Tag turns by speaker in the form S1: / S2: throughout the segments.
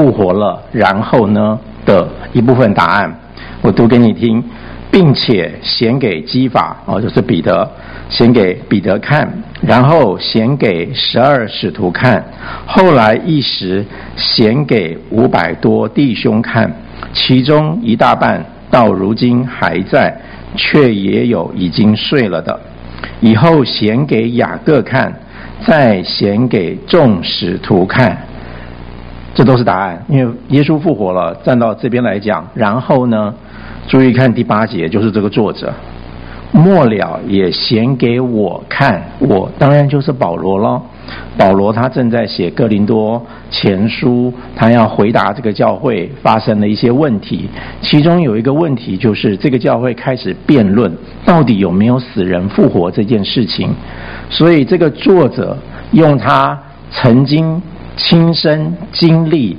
S1: 复活了，然后呢的一部分答案，我读给你听，并且显给基法哦，就是彼得显给彼得看，然后显给十二使徒看，后来一时显给五百多弟兄看，其中一大半到如今还在，却也有已经睡了的，以后显给雅各看，再显给众使徒看。这都是答案，因为耶稣复活了，站到这边来讲。然后呢，注意看第八节，就是这个作者末了也显给我看，我当然就是保罗咯。保罗他正在写哥林多前书，他要回答这个教会发生的一些问题。其中有一个问题就是，这个教会开始辩论到底有没有死人复活这件事情。所以这个作者用他曾经。亲身经历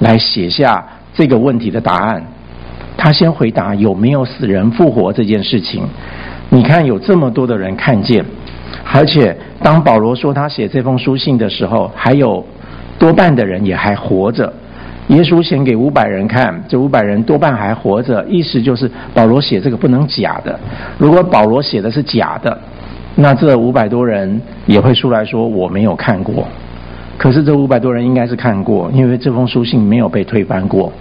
S1: 来写下这个问题的答案。他先回答有没有死人复活这件事情。你看有这么多的人看见，而且当保罗说他写这封书信的时候，还有多半的人也还活着。耶稣写给五百人看，这五百人多半还活着，意思就是保罗写这个不能假的。如果保罗写的是假的，那这五百多人也会出来说我没有看过。可是这五百多人应该是看过，因为这封书信没有被推翻过。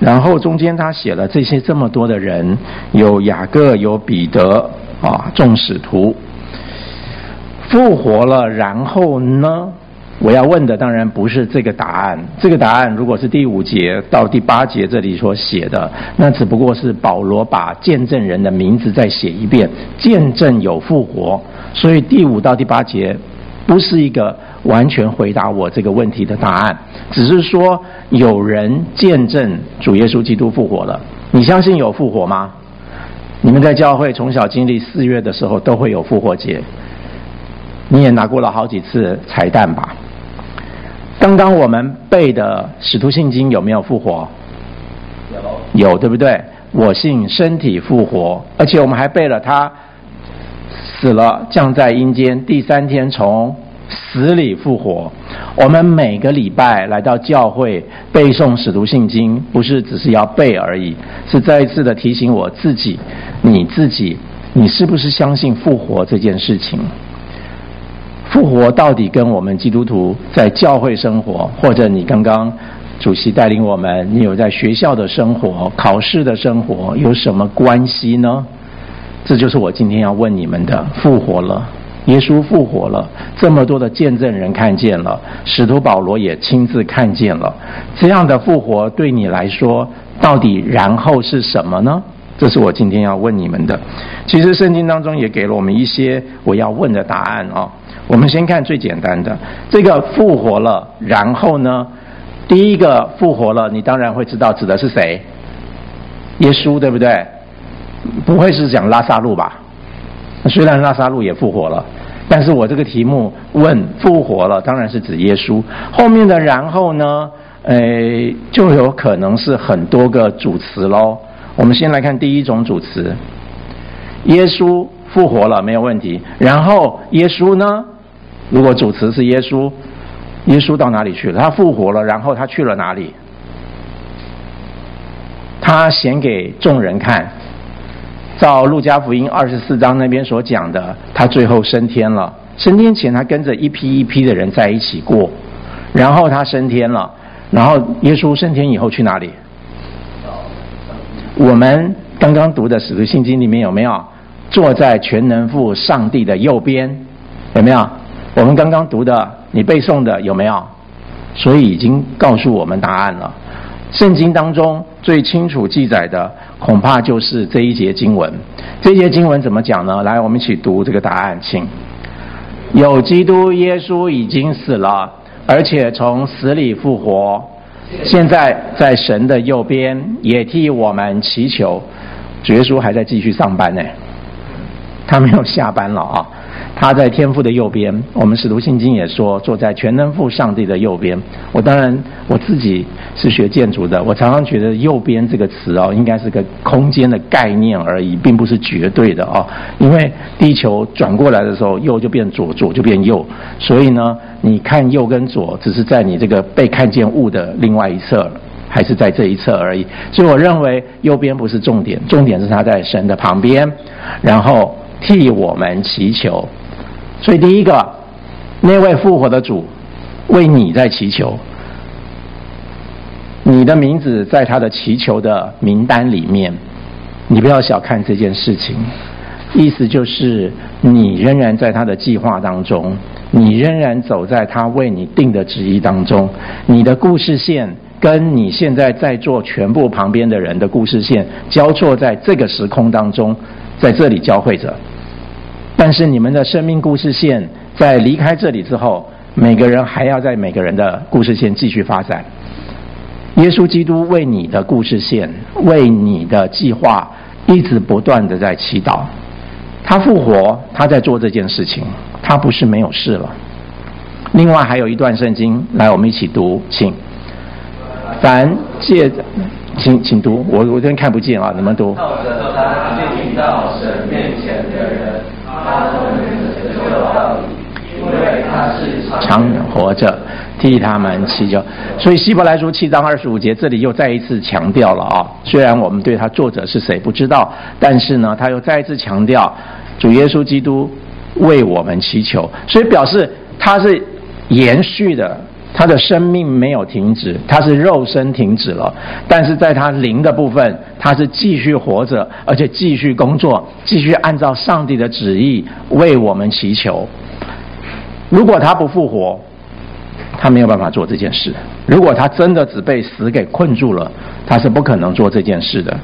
S1: 然后中间他写了这些这么多的人，有雅各，有彼得啊，众使徒复活了。然后呢，我要问的当然不是这个答案。这个答案如果是第五节到第八节这里所写的，那只不过是保罗把见证人的名字再写一遍，见证有复活。所以第五到第八节不是一个。完全回答我这个问题的答案，只是说有人见证主耶稣基督复活了。你相信有复活吗？你们在教会从小经历四月的时候都会有复活节，你也拿过了好几次彩蛋吧？刚刚我们背的使徒信经有没有复活？有，有对不对？我信身体复活，而且我们还背了他死了降在阴间，第三天从。死里复活，我们每个礼拜来到教会背诵使徒信经，不是只是要背而已，是再一次的提醒我自己，你自己，你是不是相信复活这件事情？复活到底跟我们基督徒在教会生活，或者你刚刚主席带领我们，你有在学校的生活、考试的生活，有什么关系呢？这就是我今天要问你们的：复活了。耶稣复活了，这么多的见证人看见了，使徒保罗也亲自看见了。这样的复活对你来说，到底然后是什么呢？这是我今天要问你们的。其实圣经当中也给了我们一些我要问的答案哦。我们先看最简单的，这个复活了，然后呢，第一个复活了，你当然会知道指的是谁？耶稣，对不对？不会是讲拉撒路吧？虽然拉撒路也复活了。但是我这个题目问复活了，当然是指耶稣。后面的然后呢，呃，就有可能是很多个主词喽。我们先来看第一种主词：耶稣复活了，没有问题。然后耶稣呢？如果主词是耶稣，耶稣到哪里去了？他复活了，然后他去了哪里？他显给众人看。照路加福音二十四章那边所讲的，他最后升天了。升天前，他跟着一批一批的人在一起过，然后他升天了。然后耶稣升天以后去哪里？我们刚刚读的使徒信经里面有没有坐在全能父上帝的右边？有没有？我们刚刚读的，你背诵的有没有？所以已经告诉我们答案了。圣经当中最清楚记载的，恐怕就是这一节经文。这一节经文怎么讲呢？来，我们一起读这个答案，请。有基督耶稣已经死了，而且从死里复活，现在在神的右边，也替我们祈求。主耶稣还在继续上班呢，他没有下班了啊。他在天父的右边。我们使徒信经也说，坐在全能父上帝的右边。我当然我自己是学建筑的，我常常觉得“右边”这个词哦，应该是个空间的概念而已，并不是绝对的哦。因为地球转过来的时候，右就变左，左就变右，所以呢，你看右跟左，只是在你这个被看见物的另外一侧，还是在这一侧而已。所以我认为右边不是重点，重点是他在神的旁边，然后替我们祈求。所以，第一个，那位复活的主为你在祈求，你的名字在他的祈求的名单里面，你不要小看这件事情。意思就是，你仍然在他的计划当中，你仍然走在他为你定的旨意当中。你的故事线跟你现在在座全部旁边的人的故事线交错在这个时空当中，在这里交汇着。但是你们的生命故事线在离开这里之后，每个人还要在每个人的故事线继续发展。耶稣基督为你的故事线，为你的计划，一直不断的在祈祷。他复活，他在做这件事情，他不是没有事了。另外还有一段圣经，来我们一起读，请。凡借，请请读，我我这边看不见啊，你们读。到神面前的人常活着替他们祈求，所以希伯来书七章二十五节这里又再一次强调了啊。虽然我们对他作者是谁不知道，但是呢，他又再一次强调主耶稣基督为我们祈求，所以表示他是延续的。他的生命没有停止，他是肉身停止了，但是在他灵的部分，他是继续活着，而且继续工作，继续按照上帝的旨意为我们祈求。如果他不复活，他没有办法做这件事。如果他真的只被死给困住了，他是不可能做这件事的。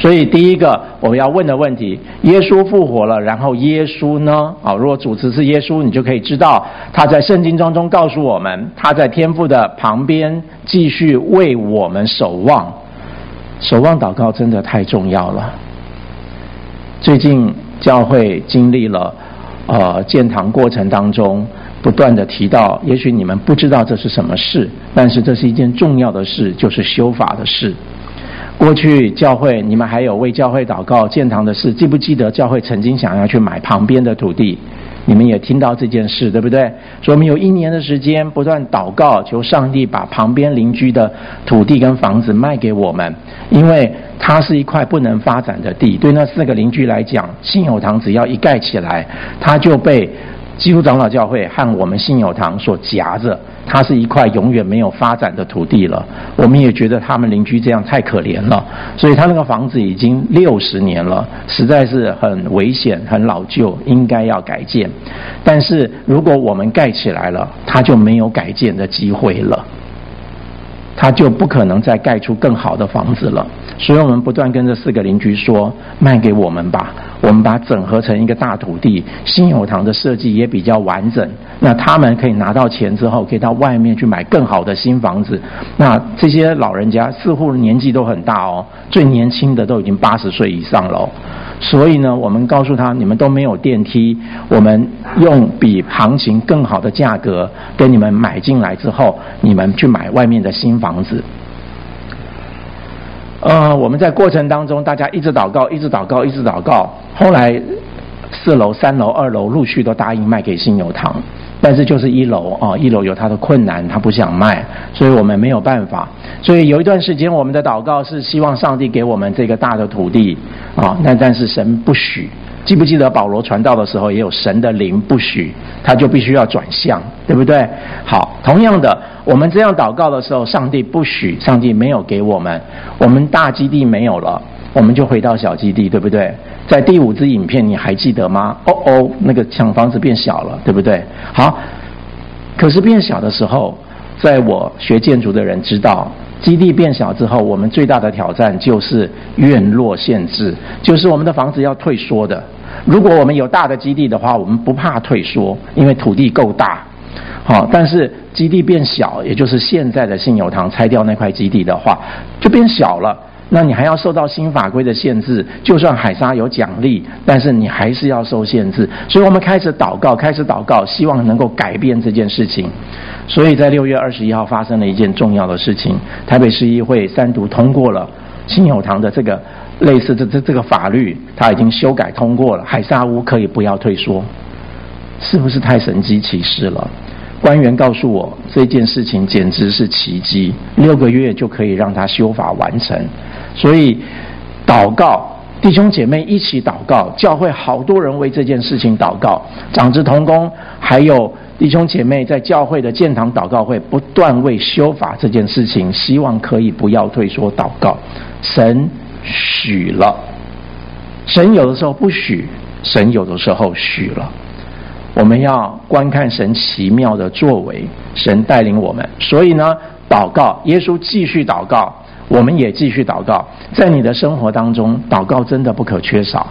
S1: 所以，第一个我们要问的问题：耶稣复活了，然后耶稣呢？啊，如果主词是耶稣，你就可以知道他在圣经当中告诉我们，他在天父的旁边继续为我们守望。守望祷告真的太重要了。最近教会经历了呃建堂过程当中不断的提到，也许你们不知道这是什么事，但是这是一件重要的事，就是修法的事。过去教会，你们还有为教会祷告建堂的事，记不记得教会曾经想要去买旁边的土地？你们也听到这件事，对不对？所以我们有一年的时间不断祷告，求上帝把旁边邻居的土地跟房子卖给我们，因为它是一块不能发展的地。对那四个邻居来讲，信友堂只要一盖起来，它就被。基督长老教会和我们信友堂所夹着，它是一块永远没有发展的土地了。我们也觉得他们邻居这样太可怜了，所以他那个房子已经六十年了，实在是很危险、很老旧，应该要改建。但是如果我们盖起来了，它就没有改建的机会了。他就不可能再盖出更好的房子了，所以我们不断跟这四个邻居说：“卖给我们吧，我们把整合成一个大土地。新友堂的设计也比较完整，那他们可以拿到钱之后，可以到外面去买更好的新房子。那这些老人家似乎年纪都很大哦，最年轻的都已经八十岁以上了。”所以呢，我们告诉他，你们都没有电梯，我们用比行情更好的价格给你们买进来之后，你们去买外面的新房子。呃，我们在过程当中，大家一直祷告，一直祷告，一直祷告，后来四楼、三楼、二楼陆续都答应卖给新友堂。但是就是一楼啊，一楼有他的困难，他不想卖，所以我们没有办法。所以有一段时间，我们的祷告是希望上帝给我们这个大的土地啊，那但是神不许。记不记得保罗传道的时候，也有神的灵不许，他就必须要转向，对不对？好，同样的，我们这样祷告的时候，上帝不许，上帝没有给我们，我们大基地没有了，我们就回到小基地，对不对？在第五支影片，你还记得吗？哦哦，那个抢房子变小了，对不对？好，可是变小的时候，在我学建筑的人知道，基地变小之后，我们最大的挑战就是院落限制，就是我们的房子要退缩的。如果我们有大的基地的话，我们不怕退缩，因为土地够大。好，但是基地变小，也就是现在的信友堂拆掉那块基地的话，就变小了。那你还要受到新法规的限制。就算海沙有奖励，但是你还是要受限制。所以我们开始祷告，开始祷告，希望能够改变这件事情。所以在六月二十一号发生了一件重要的事情，台北市议会三读通过了信友堂的这个类似这这这个法律，它已经修改通过了，海沙屋可以不要退缩，是不是太神迹奇事了？官员告诉我，这件事情简直是奇迹，六个月就可以让他修法完成。所以，祷告，弟兄姐妹一起祷告，教会好多人为这件事情祷告，长子同工，还有弟兄姐妹在教会的建堂祷告会，不断为修法这件事情，希望可以不要退缩祷告。神许了，神有的时候不许，神有的时候许了。我们要观看神奇妙的作为，神带领我们。所以呢，祷告，耶稣继续祷告，我们也继续祷告。在你的生活当中，祷告真的不可缺少。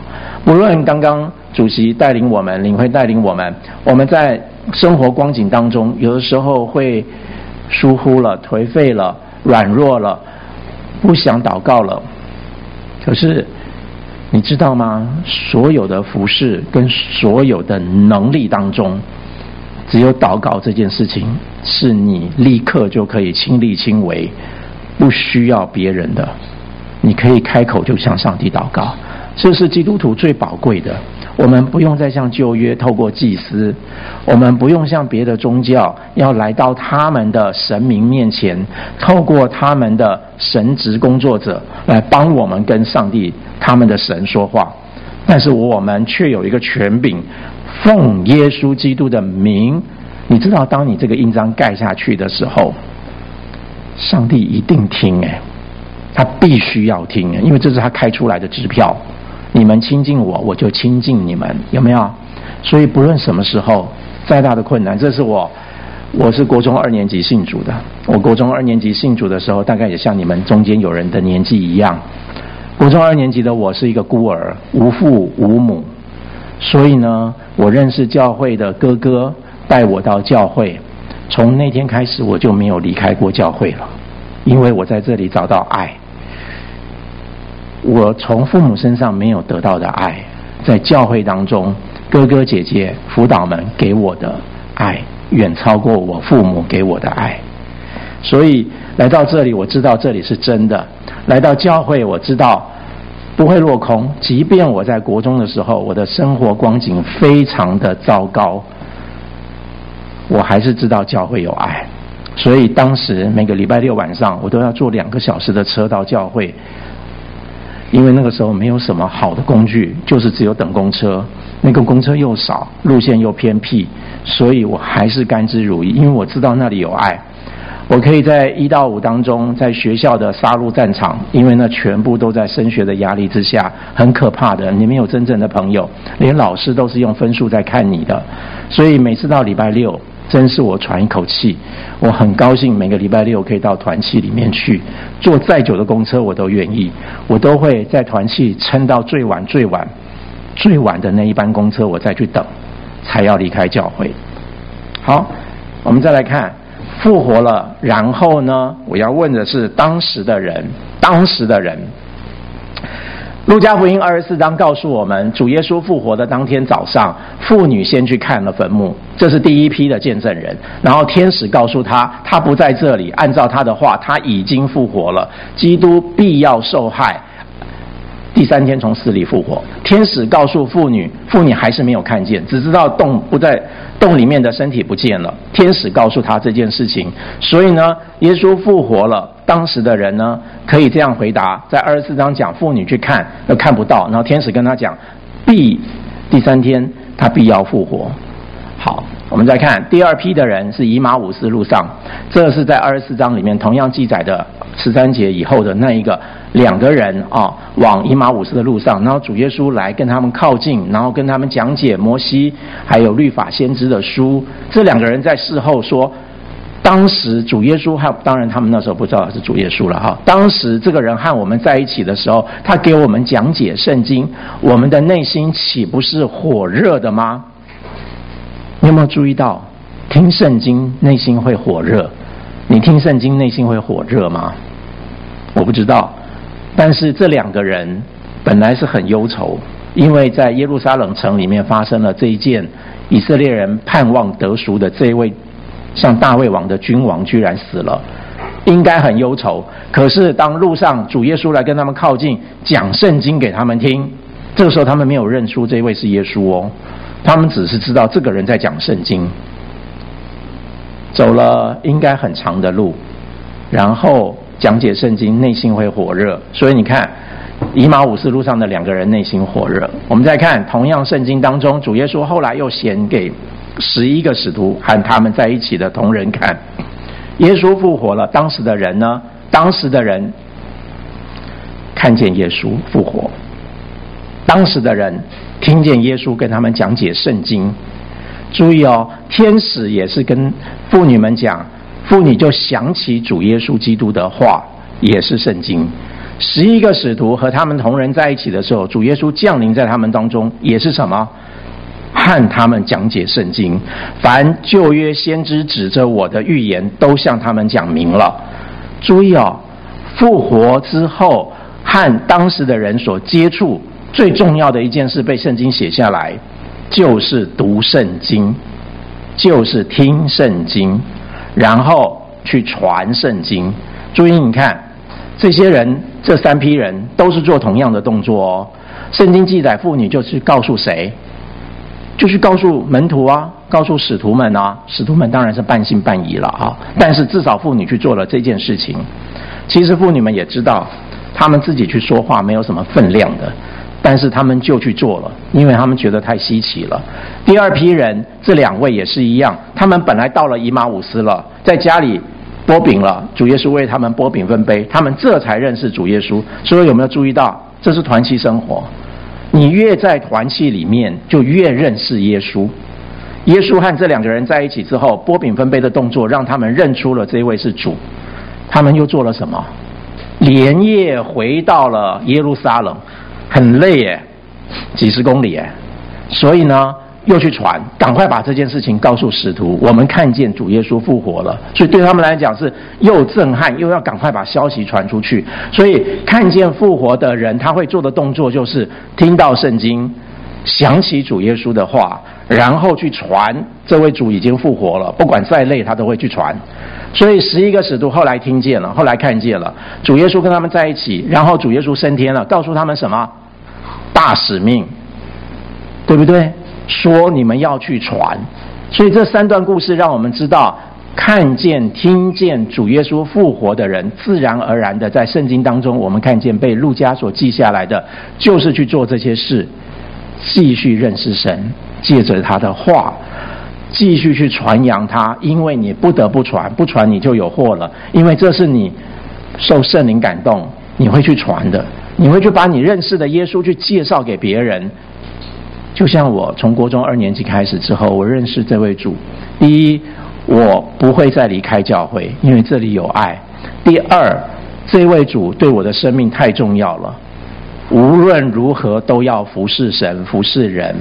S1: 无论刚刚主席带领我们，领会带领我们，我们在生活光景当中，有的时候会疏忽了、颓废了、软弱了，不想祷告了。可是。你知道吗？所有的服饰跟所有的能力当中，只有祷告这件事情是你立刻就可以亲力亲为，不需要别人的，你可以开口就向上帝祷告，这是基督徒最宝贵的。我们不用再像旧约透过祭司，我们不用像别的宗教要来到他们的神明面前，透过他们的神职工作者来帮我们跟上帝他们的神说话，但是我们却有一个权柄，奉耶稣基督的名。你知道，当你这个印章盖下去的时候，上帝一定听诶，他必须要听诶，因为这是他开出来的支票。你们亲近我，我就亲近你们，有没有？所以不论什么时候，再大的困难，这是我，我是国中二年级信主的。我国中二年级信主的时候，大概也像你们中间有人的年纪一样。国中二年级的我是一个孤儿，无父无母，所以呢，我认识教会的哥哥带我到教会，从那天开始我就没有离开过教会了，因为我在这里找到爱。我从父母身上没有得到的爱，在教会当中，哥哥姐姐、辅导们给我的爱，远超过我父母给我的爱。所以来到这里，我知道这里是真的。来到教会，我知道不会落空。即便我在国中的时候，我的生活光景非常的糟糕，我还是知道教会有爱。所以当时每个礼拜六晚上，我都要坐两个小时的车到教会。因为那个时候没有什么好的工具，就是只有等公车，那个公车又少，路线又偏僻，所以我还是甘之如饴。因为我知道那里有爱，我可以在一到五当中，在学校的杀戮战场，因为那全部都在升学的压力之下，很可怕的。你没有真正的朋友，连老师都是用分数在看你的，所以每次到礼拜六。真是我喘一口气，我很高兴每个礼拜六可以到团契里面去，坐再久的公车我都愿意，我都会在团契撑到最晚最晚最晚的那一班公车，我再去等，才要离开教会。好，我们再来看复活了，然后呢？我要问的是当时的人，当时的人。路加福音二十四章告诉我们，主耶稣复活的当天早上，妇女先去看了坟墓，这是第一批的见证人。然后天使告诉他，他不在这里，按照他的话，他已经复活了，基督必要受害。第三天从死里复活，天使告诉妇女，妇女还是没有看见，只知道洞不在洞里面的身体不见了。天使告诉他这件事情，所以呢，耶稣复活了。当时的人呢，可以这样回答：在二十四章讲妇女去看，又看不到，然后天使跟他讲，必第三天他必要复活。我们再看第二批的人是以马忤斯路上，这是在二十四章里面同样记载的十三节以后的那一个。两个人啊，往以马忤斯的路上，然后主耶稣来跟他们靠近，然后跟他们讲解摩西还有律法先知的书。这两个人在事后说，当时主耶稣还当然他们那时候不知道是主耶稣了哈。当时这个人和我们在一起的时候，他给我们讲解圣经，我们的内心岂不是火热的吗？你有没有注意到，听圣经内心会火热？你听圣经内心会火热吗？我不知道。但是这两个人本来是很忧愁，因为在耶路撒冷城里面发生了这一件以色列人盼望得赎的这一位像大卫王的君王居然死了，应该很忧愁。可是当路上主耶稣来跟他们靠近，讲圣经给他们听，这个时候他们没有认出这位是耶稣哦，他们只是知道这个人在讲圣经。走了应该很长的路，然后。讲解圣经，内心会火热，所以你看，以马忤斯路上的两个人内心火热。我们再看，同样圣经当中，主耶稣后来又显给十一个使徒和他们在一起的同人看，耶稣复活了。当时的人呢？当时的人看见耶稣复活，当时的人听见耶稣跟他们讲解圣经。注意哦，天使也是跟妇女们讲。妇女就想起主耶稣基督的话，也是圣经。十一个使徒和他们同人在一起的时候，主耶稣降临在他们当中，也是什么？和他们讲解圣经。凡旧约先知指着我的预言，都向他们讲明了。注意哦，复活之后和当时的人所接触最重要的一件事，被圣经写下来，就是读圣经，就是听圣经。然后去传圣经。注意，你看，这些人，这三批人都是做同样的动作哦。圣经记载，妇女就去告诉谁？就去告诉门徒啊，告诉使徒们啊。使徒们当然是半信半疑了啊。但是至少妇女去做了这件事情。其实妇女们也知道，他们自己去说话没有什么分量的。但是他们就去做了，因为他们觉得太稀奇了。第二批人，这两位也是一样，他们本来到了以马忤斯了，在家里剥饼了，主耶稣为他们剥饼分杯，他们这才认识主耶稣。所以有没有注意到，这是团契生活？你越在团契里面，就越认识耶稣。耶稣和这两个人在一起之后，擘饼分杯的动作，让他们认出了这位是主。他们又做了什么？连夜回到了耶路撒冷。很累耶，几十公里耶，所以呢，又去传，赶快把这件事情告诉使徒。我们看见主耶稣复活了，所以对他们来讲是又震撼，又要赶快把消息传出去。所以看见复活的人，他会做的动作就是听到圣经，想起主耶稣的话，然后去传。这位主已经复活了，不管再累，他都会去传。所以十一个使徒后来听见了，后来看见了主耶稣跟他们在一起，然后主耶稣升天了，告诉他们什么？大使命，对不对？说你们要去传。所以这三段故事让我们知道，看见、听见主耶稣复活的人，自然而然的在圣经当中，我们看见被路加所记下来的，就是去做这些事，继续认识神，借着他的话。继续去传扬他，因为你不得不传，不传你就有祸了。因为这是你受圣灵感动，你会去传的，你会去把你认识的耶稣去介绍给别人。就像我从国中二年级开始之后，我认识这位主。第一，我不会再离开教会，因为这里有爱。第二，这位主对我的生命太重要了，无论如何都要服侍神，服侍人。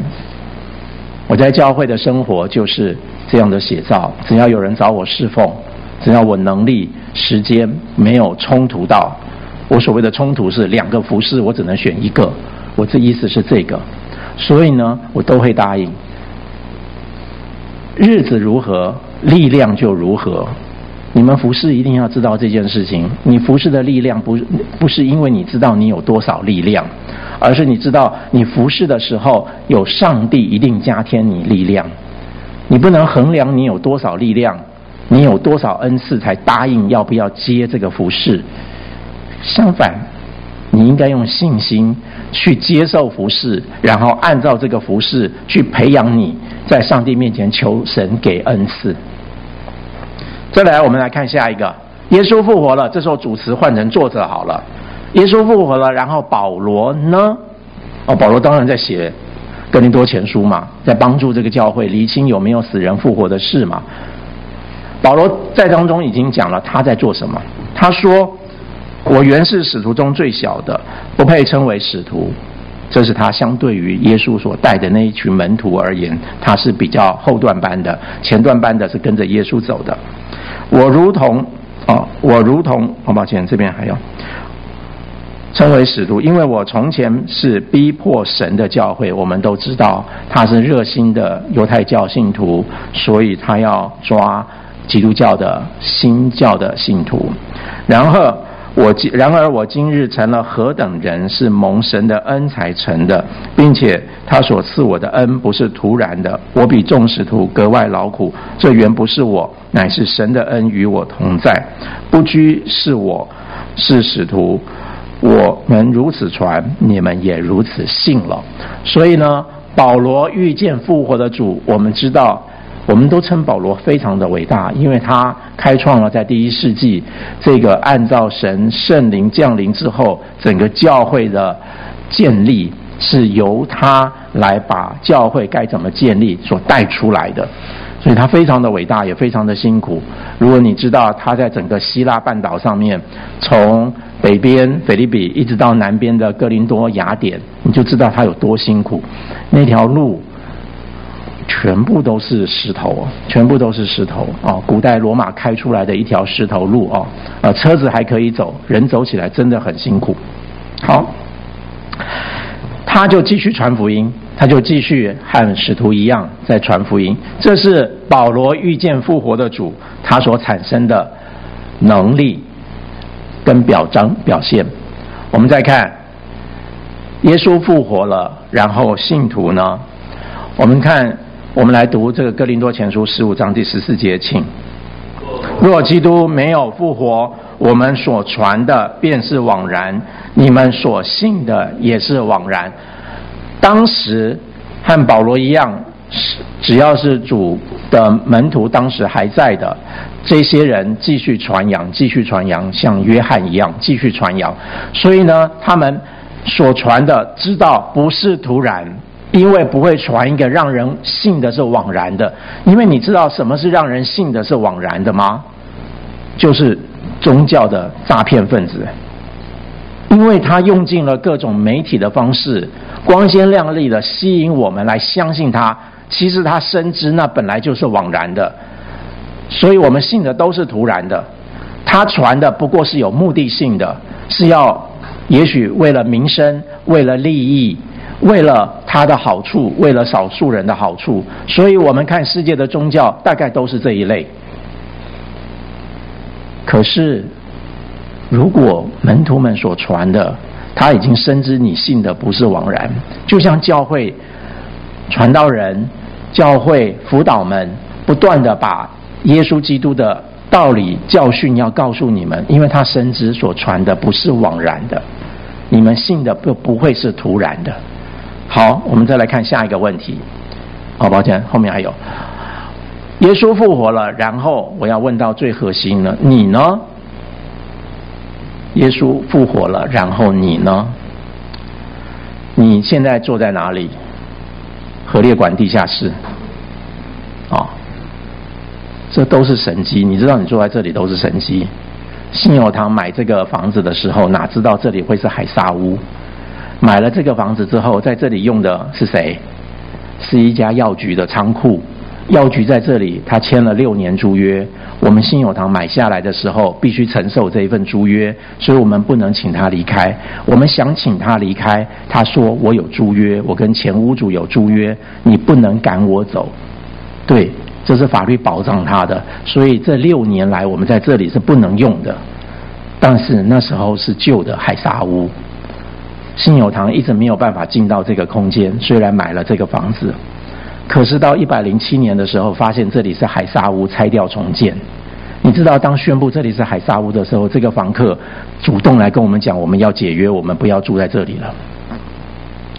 S1: 我在教会的生活就是这样的写照。只要有人找我侍奉，只要我能力、时间没有冲突到，我所谓的冲突是两个服侍，我只能选一个。我这意思是这个，所以呢，我都会答应。日子如何，力量就如何。你们服侍一定要知道这件事情。你服侍的力量不不是因为你知道你有多少力量。而是你知道，你服侍的时候，有上帝一定加添你力量。你不能衡量你有多少力量，你有多少恩赐才答应要不要接这个服侍。相反，你应该用信心去接受服侍，然后按照这个服侍去培养你在上帝面前求神给恩赐。再来，我们来看下一个，耶稣复活了。这时候主词换成作者好了。耶稣复活了，然后保罗呢？哦，保罗当然在写哥林多前书嘛，在帮助这个教会厘清有没有死人复活的事嘛。保罗在当中已经讲了他在做什么。他说：“我原是使徒中最小的，不配称为使徒。”这是他相对于耶稣所带的那一群门徒而言，他是比较后段班的，前段班的是跟着耶稣走的。我如同哦，我如同，很抱歉，这边还有。称为使徒，因为我从前是逼迫神的教会，我们都知道他是热心的犹太教信徒，所以他要抓基督教的新教的信徒。然后我今然而我今日成了何等人，是蒙神的恩才成的，并且他所赐我的恩不是突然的，我比众使徒格外劳苦，这原不是我，乃是神的恩与我同在，不拘是我是使徒。我们如此传，你们也如此信了。所以呢，保罗遇见复活的主，我们知道，我们都称保罗非常的伟大，因为他开创了在第一世纪这个按照神圣灵降临之后，整个教会的建立是由他来把教会该怎么建立所带出来的。所以他非常的伟大，也非常的辛苦。如果你知道他在整个希腊半岛上面，从北边腓立比一直到南边的哥林多雅典，你就知道他有多辛苦。那条路全部都是石头，全部都是石头哦。古代罗马开出来的一条石头路哦，呃，车子还可以走，人走起来真的很辛苦。好，他就继续传福音。他就继续和使徒一样在传福音，这是保罗遇见复活的主，他所产生的能力跟表彰表现。我们再看，耶稣复活了，然后信徒呢？我们看，我们来读这个哥林多前书十五章第十四节，请。若基督没有复活，我们所传的便是枉然，你们所信的也是枉然。当时和保罗一样，是只要是主的门徒，当时还在的这些人，继续传扬，继续传扬，像约翰一样继续传扬。所以呢，他们所传的，知道不是突然，因为不会传一个让人信的是枉然的。因为你知道什么是让人信的是枉然的吗？就是宗教的诈骗分子，因为他用尽了各种媒体的方式。光鲜亮丽的吸引我们来相信他，其实他深知那本来就是枉然的，所以我们信的都是徒然的。他传的不过是有目的性的，是要也许为了名声、为了利益、为了他的好处、为了少数人的好处。所以我们看世界的宗教大概都是这一类。可是，如果门徒们所传的，他已经深知你信的不是枉然，就像教会传道人、教会辅导们不断的把耶稣基督的道理教训要告诉你们，因为他深知所传的不是枉然的，你们信的不不会是徒然的。好，我们再来看下一个问题。好，抱歉，后面还有耶稣复活了，然后我要问到最核心了，你呢？耶稣复活了，然后你呢？你现在坐在哪里？何烈馆地下室。啊、哦，这都是神机。你知道，你坐在这里都是神机。信友堂买这个房子的时候，哪知道这里会是海沙屋？买了这个房子之后，在这里用的是谁？是一家药局的仓库。药局在这里，他签了六年租约。我们新友堂买下来的时候，必须承受这一份租约，所以我们不能请他离开。我们想请他离开，他说我有租约，我跟前屋主有租约，你不能赶我走。对，这是法律保障他的。所以这六年来，我们在这里是不能用的。但是那时候是旧的海沙屋，信友堂一直没有办法进到这个空间，虽然买了这个房子。可是到一百零七年的时候，发现这里是海沙屋，拆掉重建。你知道，当宣布这里是海沙屋的时候，这个房客主动来跟我们讲，我们要解约，我们不要住在这里了。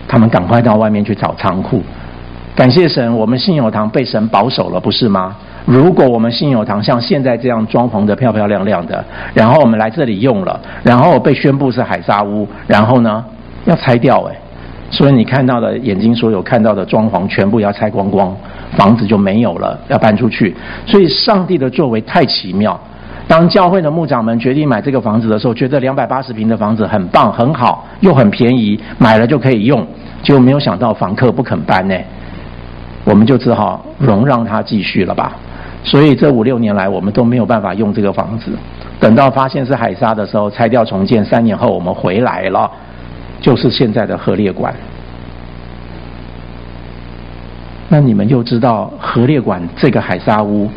S1: 他们赶快到外面去找仓库。感谢神，我们信友堂被神保守了，不是吗？如果我们信友堂像现在这样装潢的漂漂亮亮的，然后我们来这里用了，然后被宣布是海沙屋，然后呢，要拆掉哎。所以你看到的眼睛所有看到的装潢全部要拆光光，房子就没有了，要搬出去。所以上帝的作为太奇妙。当教会的牧长们决定买这个房子的时候，觉得两百八十平的房子很棒很好，又很便宜，买了就可以用。结果没有想到房客不肯搬呢，我们就只好容让他继续了吧。所以这五六年来，我们都没有办法用这个房子。等到发现是海沙的时候，拆掉重建，三年后我们回来了，就是现在的核列馆。那你们又知道核列馆这个海沙屋，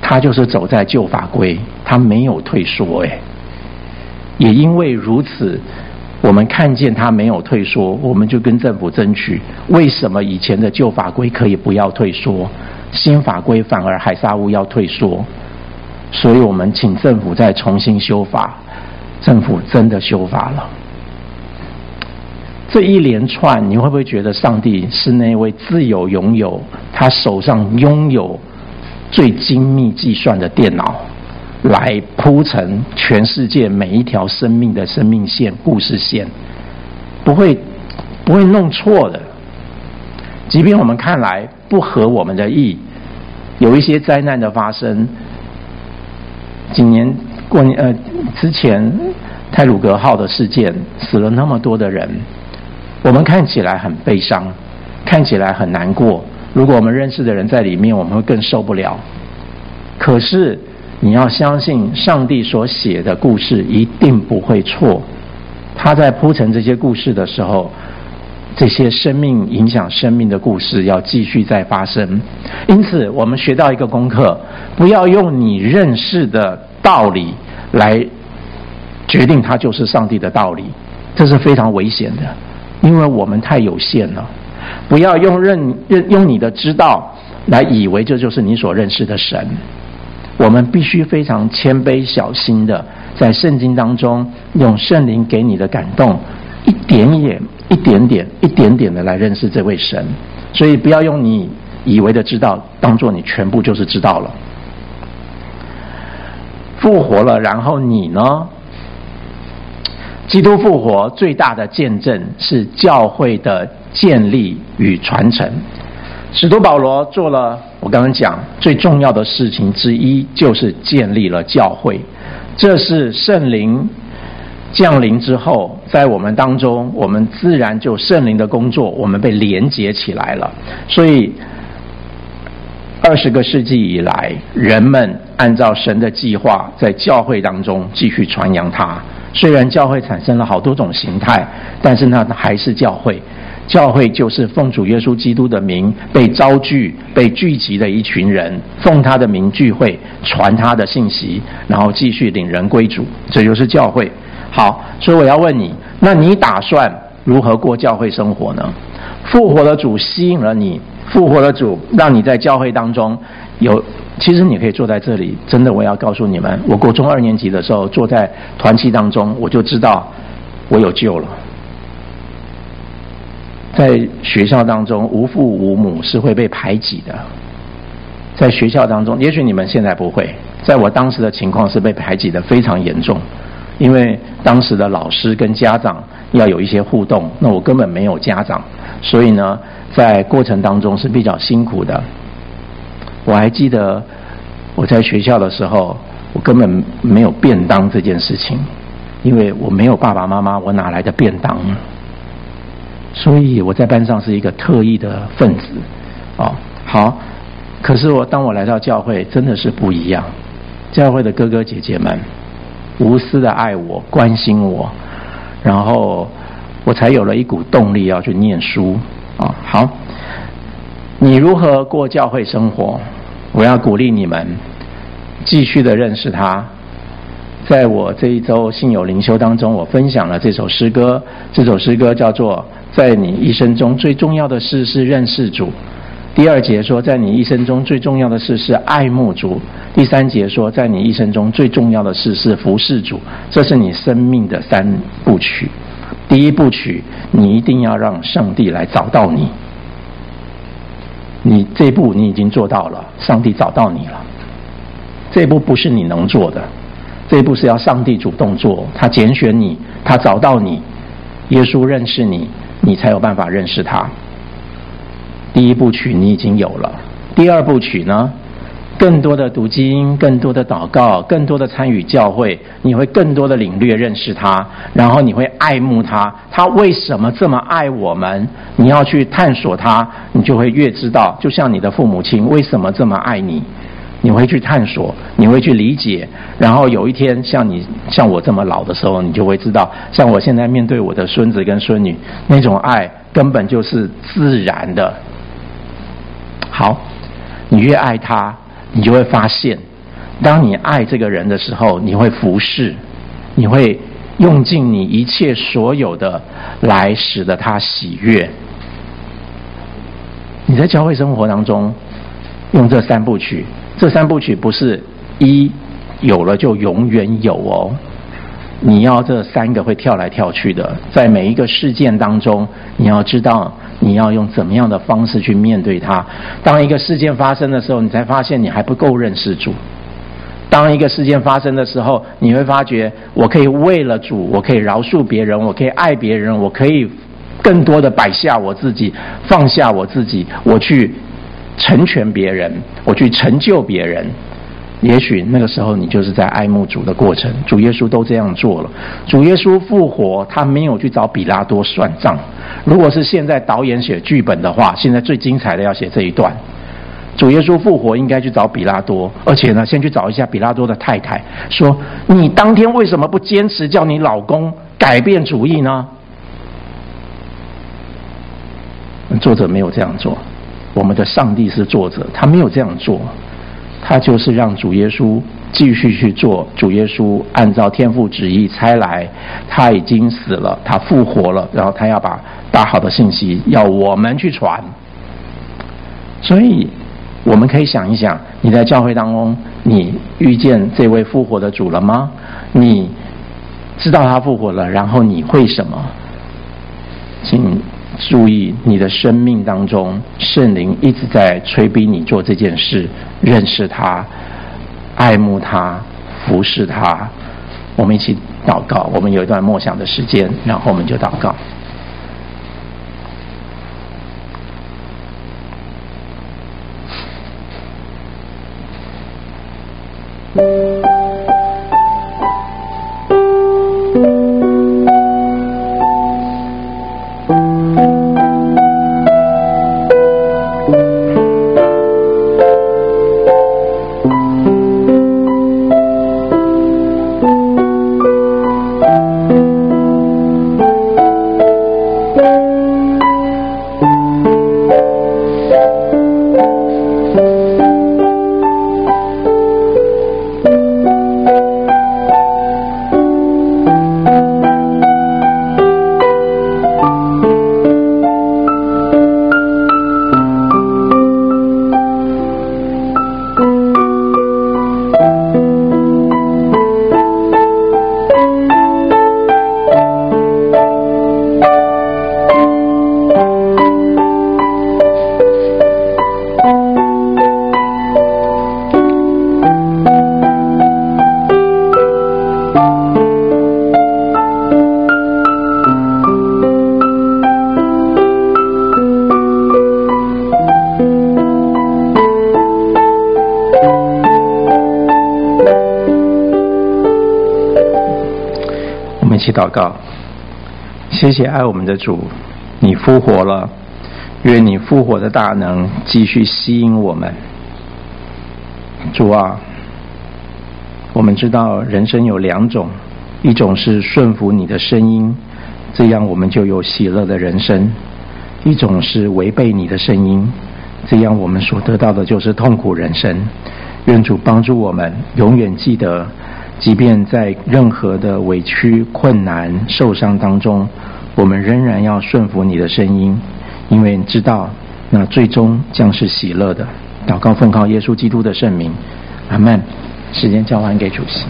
S1: 它就是走在旧法规，它没有退缩哎。也因为如此，我们看见它没有退缩，我们就跟政府争取，为什么以前的旧法规可以不要退缩？新法规反而海沙屋要退缩，所以我们请政府再重新修法。政府真的修法了。这一连串，你会不会觉得上帝是那位自有拥有，他手上拥有最精密计算的电脑，来铺成全世界每一条生命的生命线、故事线，不会不会弄错的。即便我们看来不合我们的意，有一些灾难的发生。几年过年呃之前，泰鲁格号的事件死了那么多的人，我们看起来很悲伤，看起来很难过。如果我们认识的人在里面，我们会更受不了。可是你要相信，上帝所写的故事一定不会错。他在铺陈这些故事的时候。这些生命影响生命的故事要继续再发生，因此我们学到一个功课：不要用你认识的道理来决定它就是上帝的道理，这是非常危险的，因为我们太有限了。不要用认认用你的知道来以为这就是你所认识的神。我们必须非常谦卑小心的在圣经当中用圣灵给你的感动一点点。一点点、一点点的来认识这位神，所以不要用你以为的知道当做你全部就是知道了。复活了，然后你呢？基督复活最大的见证是教会的建立与传承。使徒保罗做了我刚刚讲最重要的事情之一，就是建立了教会。这是圣灵。降临之后，在我们当中，我们自然就圣灵的工作，我们被连结起来了。所以，二十个世纪以来，人们按照神的计划，在教会当中继续传扬它。虽然教会产生了好多种形态，但是那还是教会。教会就是奉主耶稣基督的名被招聚、被聚集的一群人，奉他的名聚会，传他的信息，然后继续领人归主。这就是教会。好，所以我要问你，那你打算如何过教会生活呢？复活的主吸引了你，复活的主让你在教会当中有，其实你可以坐在这里。真的，我要告诉你们，我国中二年级的时候坐在团契当中，我就知道我有救了。在学校当中，无父无母是会被排挤的。在学校当中，也许你们现在不会，在我当时的情况是被排挤的非常严重。因为当时的老师跟家长要有一些互动，那我根本没有家长，所以呢，在过程当中是比较辛苦的。我还记得我在学校的时候，我根本没有便当这件事情，因为我没有爸爸妈妈，我哪来的便当呢？所以我在班上是一个特异的分子。哦，好，可是我当我来到教会，真的是不一样。教会的哥哥姐姐们。无私的爱我，关心我，然后我才有了一股动力要去念书啊！好，你如何过教会生活？我要鼓励你们继续的认识他。在我这一周信友灵修当中，我分享了这首诗歌，这首诗歌叫做《在你一生中最重要的事是认识主》。第二节说，在你一生中最重要的事是爱慕主；第三节说，在你一生中最重要的事是服侍主。这是你生命的三部曲。第一部曲，你一定要让上帝来找到你。你这一步你已经做到了，上帝找到你了。这一步不是你能做的，这一步是要上帝主动做。他拣选你，他找到你，耶稣认识你，你才有办法认识他。第一部曲你已经有了，第二部曲呢？更多的读经，更多的祷告，更多的参与教会，你会更多的领略认识他，然后你会爱慕他。他为什么这么爱我们？你要去探索他，你就会越知道。就像你的父母亲为什么这么爱你，你会去探索，你会去理解，然后有一天像你像我这么老的时候，你就会知道，像我现在面对我的孙子跟孙女，那种爱根本就是自然的。好，你越爱他，你就会发现，当你爱这个人的时候，你会服侍，你会用尽你一切所有的来使得他喜悦。你在教会生活当中用这三部曲。这三部曲不是一有了就永远有哦，你要这三个会跳来跳去的，在每一个事件当中，你要知道你要用怎么样的方式去面对它。当一个事件发生的时候，你才发现你还不够认识主；当一个事件发生的时候，你会发觉我可以为了主，我可以饶恕别人，我可以爱别人，我可以更多的摆下我自己，放下我自己，我去。成全别人，我去成就别人，也许那个时候你就是在爱慕主的过程。主耶稣都这样做了。主耶稣复活，他没有去找比拉多算账。如果是现在导演写剧本的话，现在最精彩的要写这一段。主耶稣复活应该去找比拉多，而且呢，先去找一下比拉多的太太，说：“你当天为什么不坚持叫你老公改变主意呢？”作者没有这样做。我们的上帝是作者，他没有这样做，他就是让主耶稣继续去做。主耶稣按照天父旨意差来，他已经死了，他复活了，然后他要把大好的信息要我们去传。所以，我们可以想一想，你在教会当中，你遇见这位复活的主了吗？你知道他复活了，然后你会什么？请。注意，你的生命当中，圣灵一直在催逼你做这件事，认识他，爱慕他，服侍他。我们一起祷告，我们有一段默想的时间，然后我们就祷告。祷告，谢谢爱我们的主，你复活了，愿你复活的大能继续吸引我们。主啊，我们知道人生有两种，一种是顺服你的声音，这样我们就有喜乐的人生；一种是违背你的声音，这样我们所得到的就是痛苦人生。愿主帮助我们，永远记得。即便在任何的委屈、困难、受伤当中，我们仍然要顺服你的声音，因为知道那最终将是喜乐的。祷告奉靠耶稣基督的圣名，阿门。时间交还给主席。